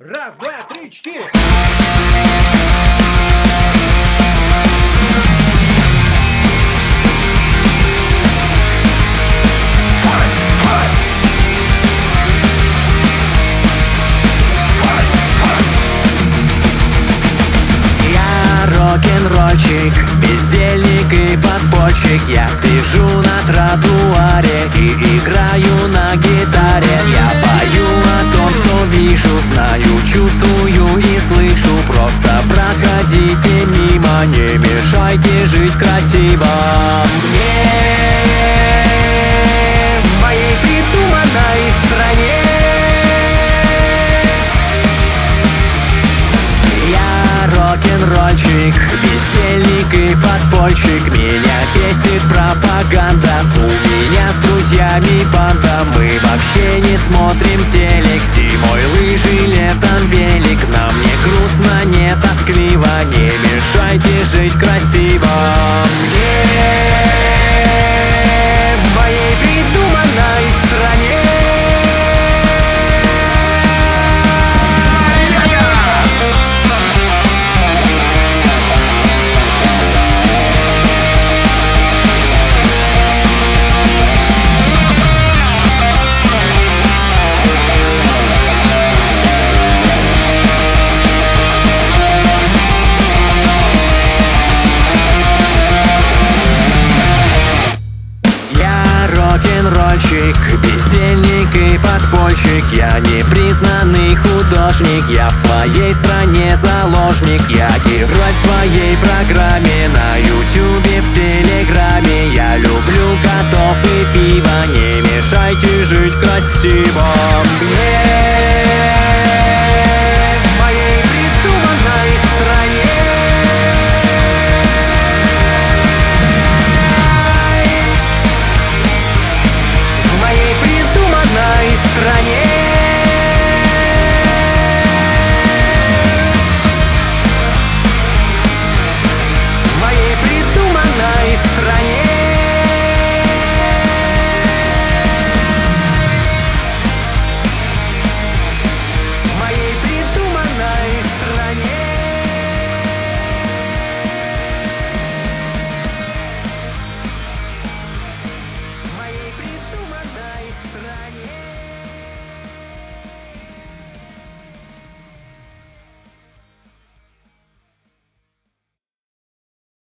Раз, два, три, четыре. Рок-н-ролльщик, бездельник и подпольщик Я сижу на тротуаре и играю на гитаре Я чувствую и слышу Просто. Проходите мимо, не мешайте жить красиво. Мне в моей придуманной стране Я рок-н-ролльщик, бездельник и подпольщик. Меня бесит пропаганда У меня с друзьями банда. Мы вообще не смотрим телек велик Нам не грустно, не тоскливо Не мешайте жить красиво. Мне бездельник и подпольщик Я непризнанный художник, я в своей стране заложник Я герой в своей программе, на ютюбе, в телеграме Я люблю котов и пиво, не мешайте жить красиво